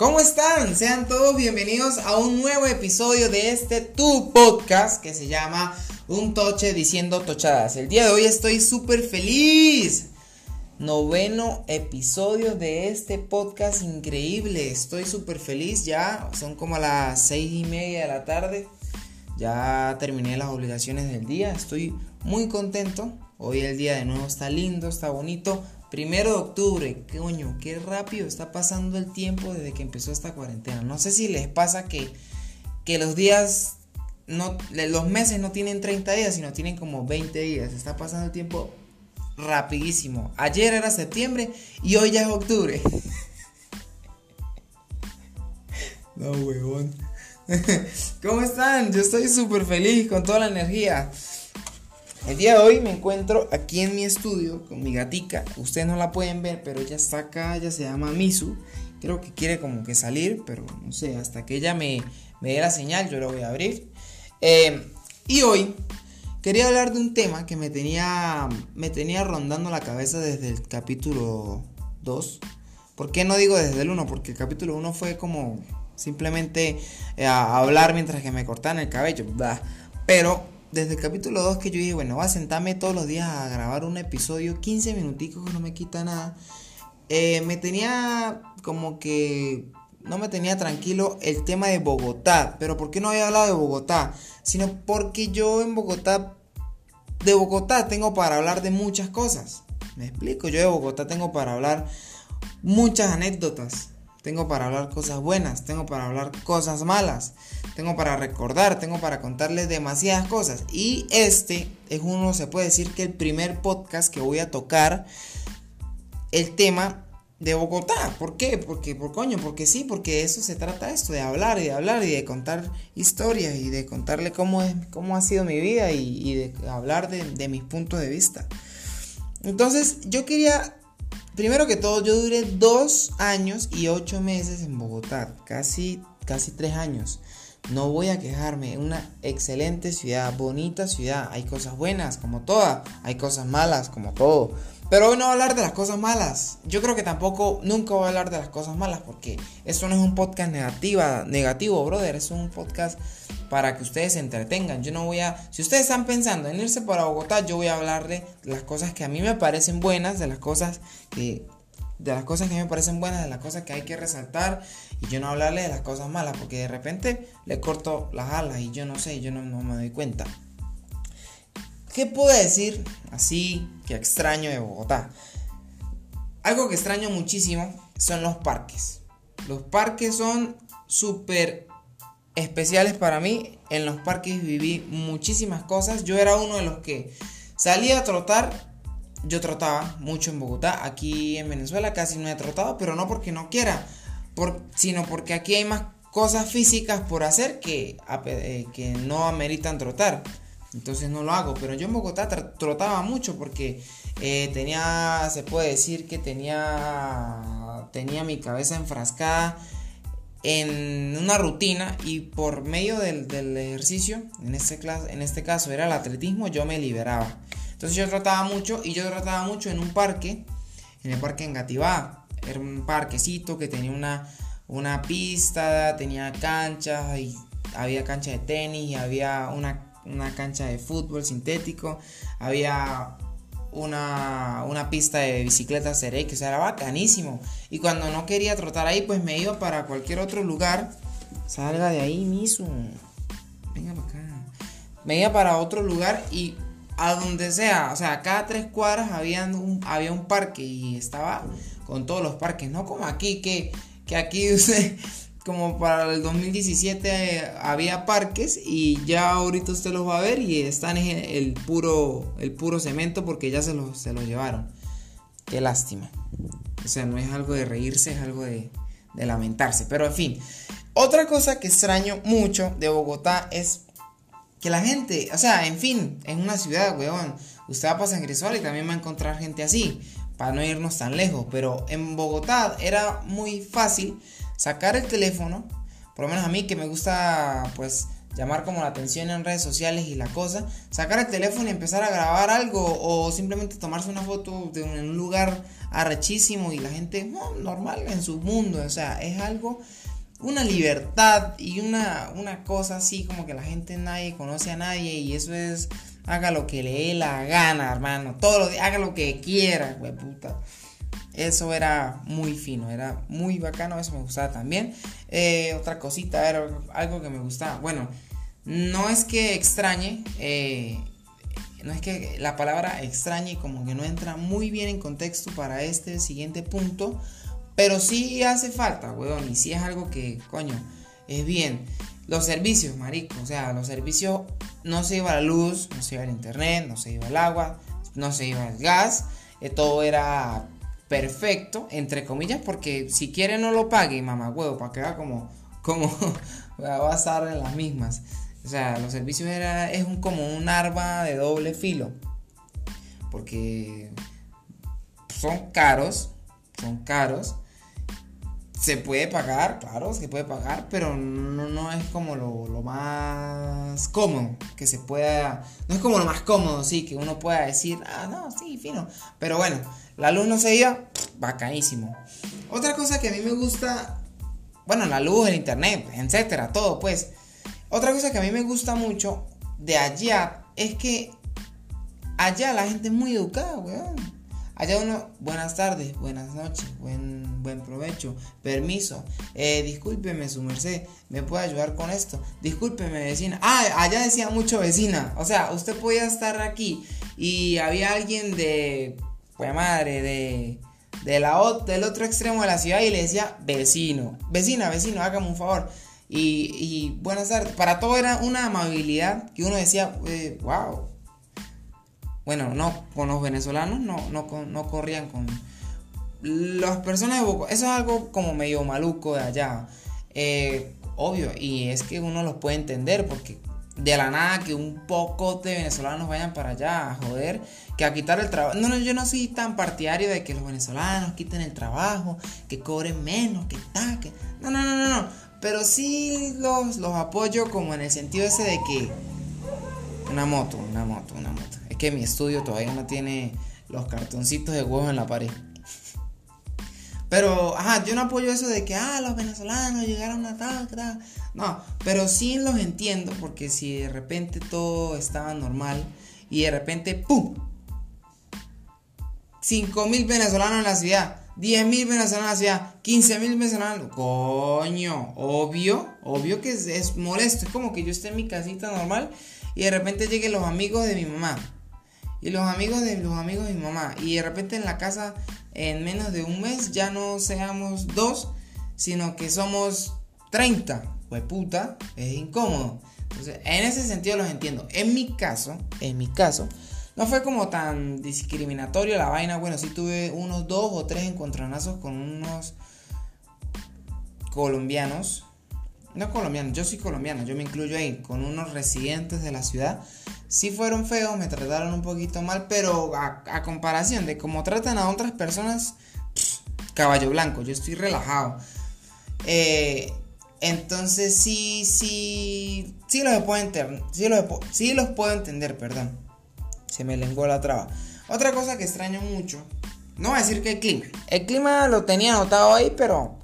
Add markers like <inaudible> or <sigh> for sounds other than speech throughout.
¿Cómo están? Sean todos bienvenidos a un nuevo episodio de este tu podcast que se llama Un Toche diciendo tochadas. El día de hoy estoy súper feliz. Noveno episodio de este podcast increíble. Estoy súper feliz ya. Son como las seis y media de la tarde. Ya terminé las obligaciones del día. Estoy muy contento. Hoy el día de nuevo está lindo, está bonito. Primero de octubre, coño, qué rápido está pasando el tiempo desde que empezó esta cuarentena. No sé si les pasa que, que los días, no, los meses no tienen 30 días, sino tienen como 20 días. Está pasando el tiempo rapidísimo. Ayer era septiembre y hoy ya es octubre. <laughs> no, huevón. <laughs> ¿Cómo están? Yo estoy súper feliz con toda la energía. El día de hoy me encuentro aquí en mi estudio con mi gatica. Ustedes no la pueden ver, pero ella está acá, ella se llama Misu. Creo que quiere como que salir, pero no sé, hasta que ella me, dé la señal, yo la voy a abrir. Eh, y hoy quería hablar de un tema que me tenía, me tenía rondando la cabeza desde el capítulo 2. ¿Por qué no digo desde el 1? Porque el capítulo 1 fue como simplemente eh, hablar mientras que me cortaban el cabello. Pero desde el capítulo 2 que yo dije, bueno, voy a sentarme todos los días a grabar un episodio, 15 minuticos que no me quita nada. Eh, me tenía como que no me tenía tranquilo el tema de Bogotá. Pero ¿por qué no había hablado de Bogotá? Sino porque yo en Bogotá, de Bogotá tengo para hablar de muchas cosas. Me explico, yo de Bogotá tengo para hablar muchas anécdotas. Tengo para hablar cosas buenas, tengo para hablar cosas malas, tengo para recordar, tengo para contarles demasiadas cosas. Y este es uno, se puede decir que el primer podcast que voy a tocar el tema de Bogotá. ¿Por qué? Porque, por coño, porque sí, porque eso se trata esto, de hablar y de hablar y de contar historias y de contarle cómo, es, cómo ha sido mi vida y, de hablar de, de mis puntos de vista. Entonces, yo quería Primero que todo, yo duré dos años y ocho meses en Bogotá, casi, casi tres años. No voy a quejarme, una excelente ciudad, bonita ciudad. Hay cosas buenas, como toda, hay cosas malas, como todo. Pero hoy no voy a hablar de las cosas malas. Yo creo que tampoco, nunca voy a hablar de las cosas malas, porque esto no es un podcast negativa, negativo, brother. Es un podcast para que ustedes se entretengan. Yo no voy a. Si ustedes están pensando en irse para Bogotá, yo voy a hablar de las cosas que a mí me parecen buenas, de las cosas que. De las cosas que me parecen buenas, de las cosas que hay que resaltar. Y yo no hablarle de las cosas malas, porque de repente le corto las alas y yo no sé, yo no, no me doy cuenta. ¿Qué puedo decir así que extraño de Bogotá? Algo que extraño muchísimo son los parques. Los parques son súper especiales para mí. En los parques viví muchísimas cosas. Yo era uno de los que salía a trotar. Yo trotaba mucho en Bogotá. Aquí en Venezuela casi no he trotado, pero no porque no quiera, sino porque aquí hay más cosas físicas por hacer que, eh, que no ameritan trotar. Entonces no lo hago. Pero yo en Bogotá trotaba mucho porque eh, tenía, se puede decir que tenía, tenía mi cabeza enfrascada en una rutina y por medio del, ejercicio, en este, en este caso era el atletismo, yo me liberaba. Entonces yo trataba mucho y yo trataba mucho en un parque, en el parque en Gativá. Era un parquecito que tenía una, una pista, tenía canchas y había cancha de tenis y había una, una cancha de fútbol sintético, había una, una pista de bicicleta que era bacanísimo. Y cuando no quería trotar ahí, pues me iba para cualquier otro lugar. Salga de ahí, Misu. Venga para acá. Me iba para otro lugar y a donde sea, o sea, cada tres cuadras había un, había un parque y estaba con todos los parques, no como aquí, que, que aquí <laughs> usted, como para el 2017 había parques y ya ahorita usted los va a ver y están en el puro, el puro cemento porque ya se los, se los llevaron. Qué lástima. O sea, no es algo de reírse, es algo de, de lamentarse. Pero en fin, otra cosa que extraño mucho de Bogotá es que la gente, o sea, en fin, en una ciudad, weón, usted va para San Cristóbal y también va a encontrar gente así, para no irnos tan lejos. Pero en Bogotá era muy fácil sacar el teléfono, por lo menos a mí que me gusta pues llamar como la atención en redes sociales y la cosa, sacar el teléfono y empezar a grabar algo o simplemente tomarse una foto de un, lugar arrechísimo y la gente normal en su mundo, o sea, es algo una libertad y una, una cosa así como que la gente nadie conoce a nadie y eso es haga lo que le dé la gana, hermano, todo lo haga lo que quiera, güey, puta. Eso era muy fino, era muy bacano, eso me gustaba también. Eh, otra cosita, era algo que me gustaba. Bueno, no es que extrañe, eh, no es que la palabra extrañe como que no entra muy bien en contexto para este siguiente punto, pero sí hace falta, weón, y sí es algo que, coño, es bien. Los servicios, marico, o sea, los servicios no se iba la luz, no se iba el internet, no se iba el agua, no se iba el gas, eh, todo era perfecto, entre comillas, porque si quiere no lo pague, mamá huevo, para que vea como, como <laughs> va a estar en las mismas. O sea, los servicios era, es un, como un arma de doble filo, porque son caros, son caros, se puede pagar, claro, se puede pagar, pero no, no es como lo, lo, más cómodo que se pueda. No es como lo más cómodo, sí, que uno pueda decir, ah, no, sí, fino. Pero bueno, la luz no se iba, bacanísimo. Otra cosa que a mí me gusta, bueno, la luz, el internet, etcétera, todo, pues. Otra cosa que a mí me gusta mucho de allá es que allá la gente es muy educada, weón. Allá uno, buenas tardes, buenas noches, buen, buen provecho, permiso, eh, discúlpeme su merced, me puede ayudar con esto, discúlpeme vecina. Ah, allá decía mucho vecina, o sea, usted podía estar aquí y había alguien de, pues madre, de, de la, del otro extremo de la ciudad y le decía vecino, vecina, vecino, hágame un favor. Y, y buenas tardes, para todo era una amabilidad que uno decía, eh, wow, bueno, no con los venezolanos, no, no, no corrían con las personas de Bogotá. Eso es algo como medio maluco de allá. Eh, obvio, y es que uno los puede entender porque de la nada que un poco de venezolanos vayan para allá a joder, que a quitar el trabajo. No, no, yo no soy tan partidario de que los venezolanos quiten el trabajo, que cobren menos, que tal, No, no, no, no, no. Pero sí los, los apoyo como en el sentido ese de que... Una moto, una moto, una moto que mi estudio todavía no tiene los cartoncitos de huevo en la pared. Pero, ajá, yo no apoyo eso de que, ah, los venezolanos llegaron a tal, tal. No, pero sí los entiendo porque si de repente todo estaba normal y de repente, ¡pum! 5 mil venezolanos en la ciudad, 10 mil venezolanos en la ciudad, 15 mil venezolanos. Coño, obvio, obvio que es, es molesto. Es como que yo esté en mi casita normal y de repente lleguen los amigos de mi mamá y los amigos de los amigos de mi mamá. Y de repente en la casa, en menos de un mes, ya no seamos dos, sino que somos 30. Pues puta, es incómodo. Entonces, en ese sentido los entiendo. En mi caso, en mi caso, no fue como tan discriminatorio la vaina. Bueno, sí tuve unos dos o tres encontronazos con unos colombianos. No colombianos, yo soy colombiano, yo me incluyo ahí, con unos residentes de la ciudad sí fueron feos, me trataron un poquito mal, pero a, comparación de cómo tratan a otras personas, caballo blanco, yo estoy relajado. Eh, entonces sí, sí, sí los puedo entender, sí los, sí los puedo entender, perdón. Se me lenguó la traba. Otra cosa que extraño mucho, no voy a decir que el clima. El clima lo tenía anotado ahí, pero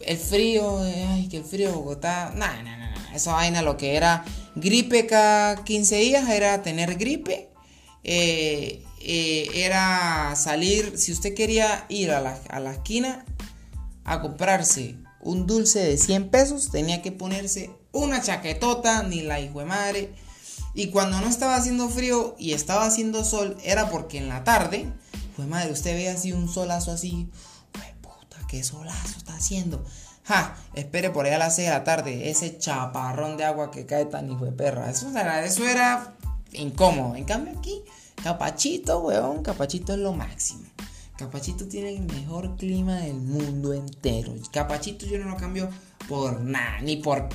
el frío, ay, que el frío de Bogotá, nada, nada, nada. Esa vaina lo que era Gripe cada 15 días era tener gripe. Eh, eh, era salir, si usted quería ir a la, esquina a comprarse un dulce de 100 pesos, tenía que ponerse una chaquetota, ni la hijo de madre. Y cuando no estaba haciendo frío y estaba haciendo sol, era porque en la tarde, pues madre, usted ve así un solazo así, puta, qué solazo está haciendo. Ja, espere por ahí a las 6 de la tarde. Ese chaparrón de agua que cae tan hijo de perra. Eso era, eso era incómodo. En cambio aquí, Capachito, weón, Capachito es lo máximo. Capachito tiene el mejor clima del mundo entero. Capachito yo no lo cambio por nada, ni por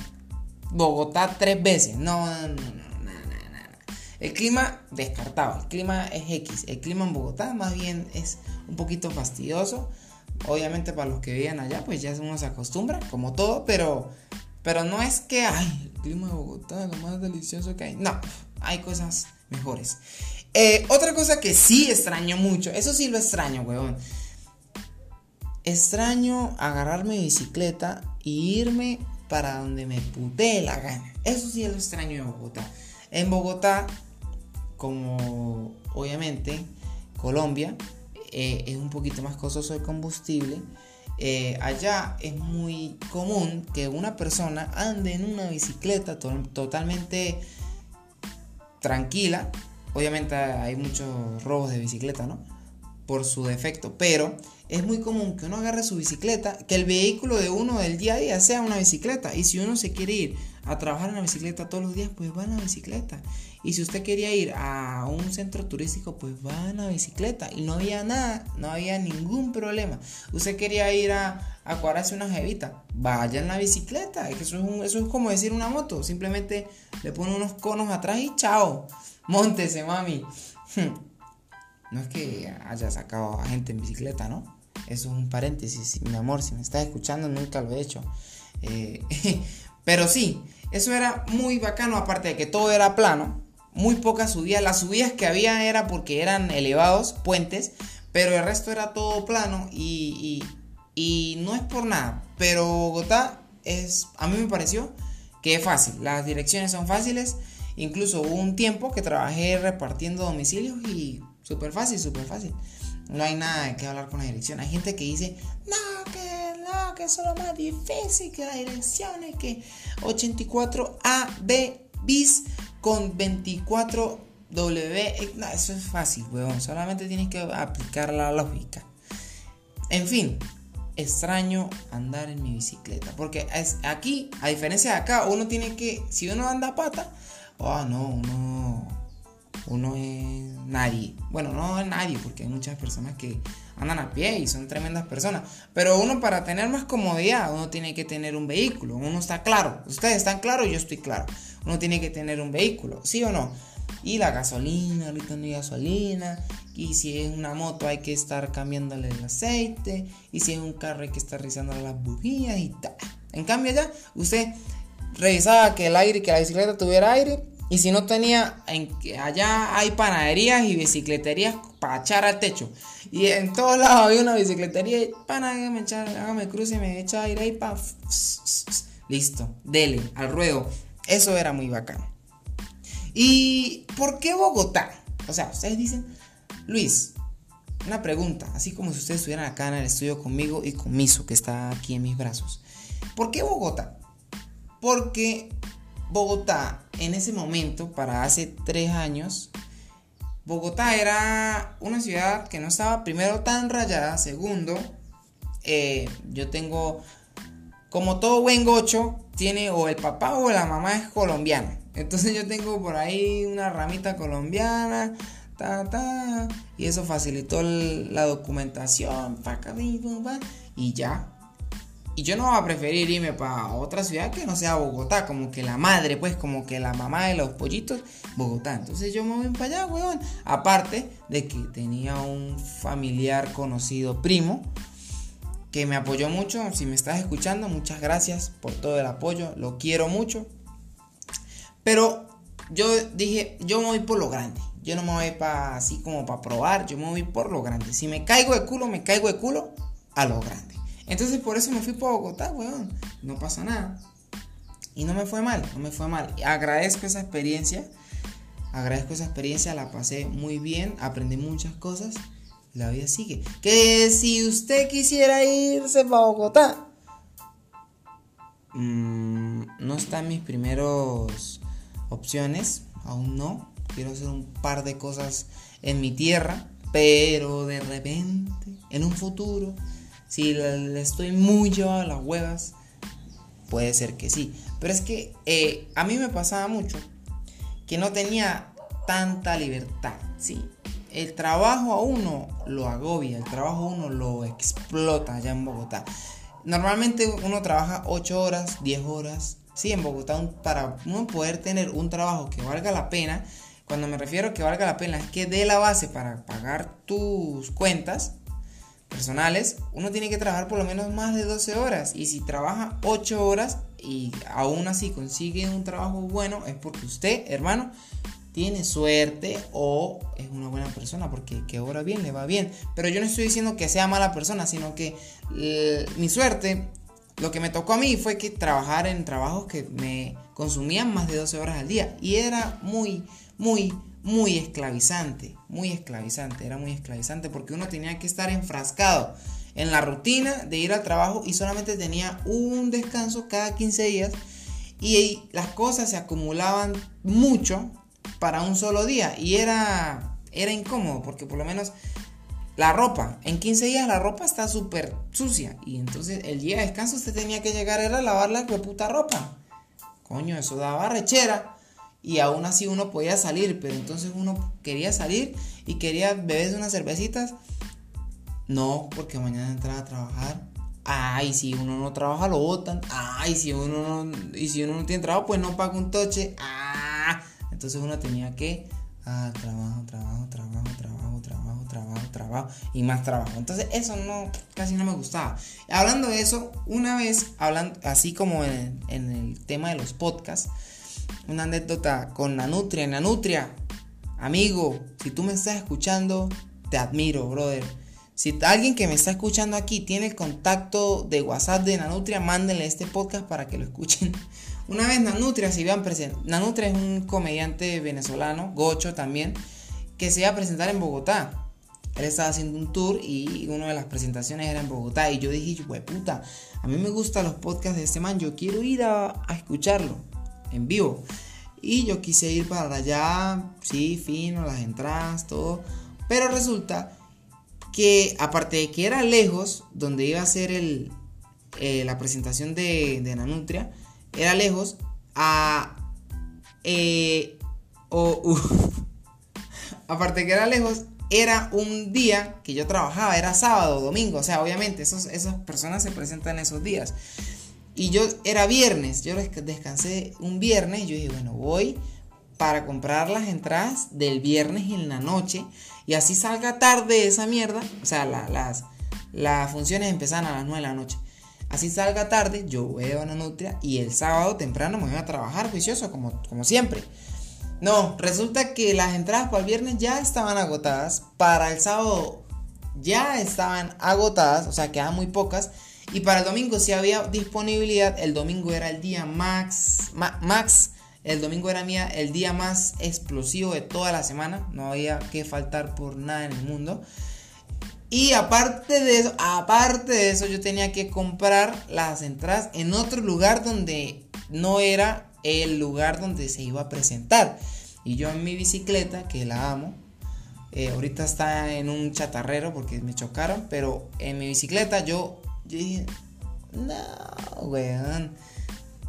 Bogotá tres veces. No, no, no, no, nada, nada. El clima descartado, el clima es X. El clima en Bogotá más bien es un poquito fastidioso. Obviamente para los que viven allá, pues ya uno se acostumbra, como todo, pero, Pero no es que, ay, el clima de Bogotá es lo más delicioso que hay. No, hay cosas mejores. Eh, otra cosa que sí extraño mucho, eso sí lo extraño, weón. Extraño agarrar mi bicicleta e irme para donde me putee la gana. Eso sí lo extraño de Bogotá. En Bogotá, como obviamente Colombia, eh, es un poquito más costoso el combustible. Eh, allá es muy común que una persona ande en una bicicleta totalmente tranquila. Obviamente hay muchos robos de bicicleta, ¿no? Por su defecto, pero es muy común que uno agarre su bicicleta, que el vehículo de uno del día a día sea una bicicleta. Y si uno se quiere ir a trabajar en la bicicleta todos los días, pues va en la bicicleta. Y si usted quería ir a un centro turístico, pues va en la bicicleta. Y no había nada, no había ningún problema. Usted quería ir a, a una jevita, vaya en la bicicleta. Eso es, eso es como decir una moto. Simplemente le pone unos conos atrás y chao. Móntese, mami. <laughs> No es que haya sacado a gente en bicicleta, ¿no? Eso es un paréntesis, mi amor, si me estás escuchando, nunca lo he hecho. Eh, <laughs> pero sí, eso era muy bacano, aparte de que todo era plano, muy pocas subidas. Las subidas que había era porque eran elevados, puentes, pero el resto era todo plano y, y, no es por nada. Pero Bogotá es, a mí me pareció que es fácil, las direcciones son fáciles. Incluso hubo un tiempo que trabajé repartiendo domicilios y súper fácil, súper fácil. No hay nada de qué hablar con la dirección. Hay gente que dice, no, que no, que es lo más difícil que la dirección es que 84AB bis con 24W. No, eso es fácil, weón. Solamente tienes que aplicar la lógica. En fin, extraño andar en mi bicicleta. Porque es, aquí, a diferencia de acá, uno tiene que, si uno anda a pata, oh no, uno uno es nadie. Bueno, no es nadie, porque hay muchas personas que andan a pie y son tremendas personas. Pero uno para tener más comodidad, uno tiene que tener un vehículo. Uno está claro. Ustedes están claros, yo estoy claro. Uno tiene que tener un vehículo, ¿sí o no? Y la gasolina, ahorita no hay gasolina. Y si es una moto hay que estar cambiándole el aceite. Y si es un carro hay que estar revisando las bujías y tal. En cambio ya, usted revisaba que el aire, que la bicicleta tuviera aire y si no tenía, en, allá hay panaderías y bicicleterías para echar al techo. Y en todos lados había una bicicletería y pana, hágame, echar, hágame cruce y me echa aire ahí pa. Listo, dele, al ruedo. Eso era muy bacano. ¿Y por qué Bogotá? O sea, ustedes dicen, Luis, una pregunta, así como si ustedes estuvieran acá en el estudio conmigo y con Miso, que está aquí en mis brazos. ¿Por qué Bogotá? Porque Bogotá, en ese momento, para hace tres años, Bogotá era una ciudad que no estaba primero tan rayada, segundo, eh, yo tengo, como todo buen gocho, tiene o el papá o la mamá es colombiana. Entonces yo tengo por ahí una ramita colombiana, ta, ta, y eso facilitó la documentación, y ya, y yo no voy a preferir irme para otra ciudad que no sea Bogotá, como que la madre, pues, como que la mamá de los pollitos, Bogotá. Entonces yo me voy para allá, weón. Aparte de que tenía un familiar conocido primo que me apoyó mucho. Si me estás escuchando, muchas gracias por todo el apoyo, lo quiero mucho. Pero yo dije, yo me voy por lo grande. Yo no me voy para así como para probar, yo me voy por lo grande. Si me caigo de culo, me caigo de culo a lo grande. Entonces por eso me fui para Bogotá, weón. No pasa nada. Y no me fue mal, no me fue mal. Agradezco esa experiencia. Agradezco esa experiencia, la pasé muy bien, aprendí muchas cosas. La vida sigue. Que si usted quisiera irse para Bogotá, mm, no está en mis primeros opciones, aún no. Quiero hacer un par de cosas en mi tierra, pero de repente, en un futuro, si le estoy muy yo a las huevas, puede ser que sí. Pero es que eh, a mí me pasaba mucho que no tenía tanta libertad, ¿sí? El trabajo a uno lo agobia, el trabajo a uno lo explota allá en Bogotá. Normalmente uno trabaja 8 horas, 10 horas, sí, en Bogotá, para uno poder tener un trabajo que valga la pena, cuando me refiero a que valga la pena, es que dé la base para pagar tus cuentas, personales, uno tiene que trabajar por lo menos más de 12 horas. Y si trabaja 8 horas y aún así consigue un trabajo bueno, es porque usted, hermano, tiene suerte o es una buena persona porque que obra bien, le va bien. Pero yo no estoy diciendo que sea mala persona, sino que mi suerte, lo que me tocó a mí fue que trabajar en trabajos que me consumían más de 12 horas al día. Y era muy, muy, muy esclavizante, muy esclavizante, era muy esclavizante porque uno tenía que estar enfrascado en la rutina de ir al trabajo y solamente tenía un descanso cada 15 días y las cosas se acumulaban mucho para un solo día y era, era incómodo porque por lo menos la ropa, en 15 días la ropa está súper sucia y entonces el día de descanso usted tenía que llegar a lavar la puta ropa. Coño, eso daba rechera y aún así uno podía salir, pero entonces uno quería salir y quería beberse unas cervecitas. No, porque mañana entraba a trabajar. Ay, si uno no trabaja lo botan. Ay, si uno no, y si uno no tiene trabajo, pues no paga un toche. Ah, entonces uno tenía que ah, trabajo, trabajo, trabajo, trabajo, trabajo, trabajo, trabajo y más trabajo. Entonces eso no, casi no me gustaba. Hablando de eso, una vez, hablando, así como en, en el tema de los podcasts, una anécdota con Nanutria. Nanutria, amigo, si tú me estás escuchando, te admiro, brother. Si alguien que me está escuchando aquí tiene el contacto de WhatsApp de Nanutria, mándenle este podcast para que lo escuchen. <laughs> Una vez Nanutria se iba a presentar. Nanutria es un comediante venezolano, gocho también, que se iba a presentar en Bogotá. Él estaba haciendo un tour y una de las presentaciones era en Bogotá. Y yo dije, puta, a mí me gustan los podcasts de este man, yo quiero ir a, a escucharlo en vivo. Y yo quise ir para allá, sí, fino, las entradas, todo. Pero resulta que aparte de que era lejos, donde iba a ser el, eh, la presentación de, de Nanutria, era lejos a... Eh, <laughs> aparte que era lejos, era un día que yo trabajaba, era sábado, domingo, o sea, obviamente esos, esas personas se presentan esos días. Y yo era viernes, yo descansé un viernes, yo dije, bueno, voy para comprar las entradas del viernes en la noche y así salga tarde esa mierda, o sea, las, las funciones empezaban a las 9 de la noche. Así salga tarde, yo veo a la nutria y el sábado temprano me voy a trabajar juicioso como, como siempre. No, resulta que las entradas para el viernes ya estaban agotadas, para el sábado ya estaban agotadas, o sea, quedaban muy pocas. Y para el domingo si había disponibilidad, el domingo era el día max, max, el domingo era mía, el día más explosivo de toda la semana, no había que faltar por nada en el mundo. Y aparte de eso, aparte de eso, yo tenía que comprar las entradas en otro lugar donde no era el lugar donde se iba a presentar. Y yo en mi bicicleta, que la amo, eh, ahorita está en un chatarrero porque me chocaron, pero en mi bicicleta yo yo dije, no, weón.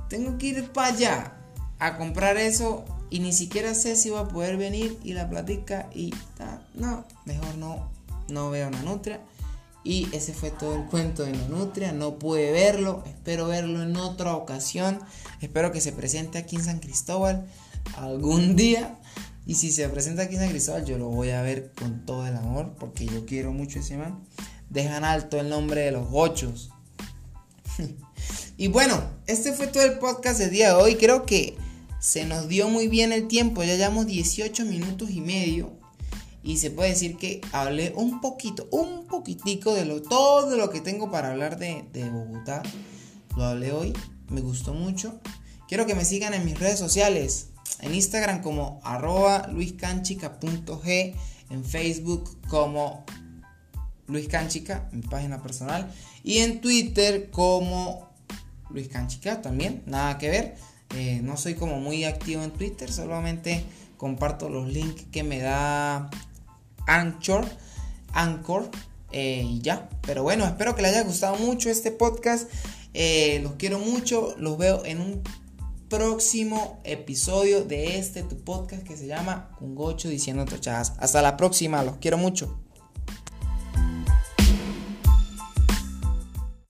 Tengo que ir para allá a comprar eso y ni siquiera sé si va a poder venir y la platica y no, mejor no, no veo una nutria. Y ese fue todo el cuento de la nutria. No pude verlo. Espero verlo en otra ocasión. Espero que se presente aquí en San Cristóbal algún día. Y si se presenta aquí en San Cristóbal, yo lo voy a ver con todo el amor. Porque yo quiero mucho ese man dejan alto el nombre de los ochos. <laughs> y bueno, este fue todo el podcast del día de hoy. Creo que se nos dio muy bien el tiempo. Ya llevamos 18 minutos y medio. Y se puede decir que hablé un poquito, un poquitico de lo, todo lo que tengo para hablar de, de Bogotá. Lo hablé hoy. Me gustó mucho. Quiero que me sigan en mis redes sociales. En Instagram como arroba luiscanchica.g. En Facebook como Luis Canchica, mi página personal. Y en Twitter como Luis Canchica también, nada que ver. Eh, no soy como muy activo en Twitter, solamente comparto los links que me da Anchor. Anchor. Eh, y ya. Pero bueno, espero que les haya gustado mucho este podcast. Eh, los quiero mucho. Los veo en un próximo episodio de este tu podcast que se llama Un Gocho diciendo tochadas. Hasta la próxima, los quiero mucho.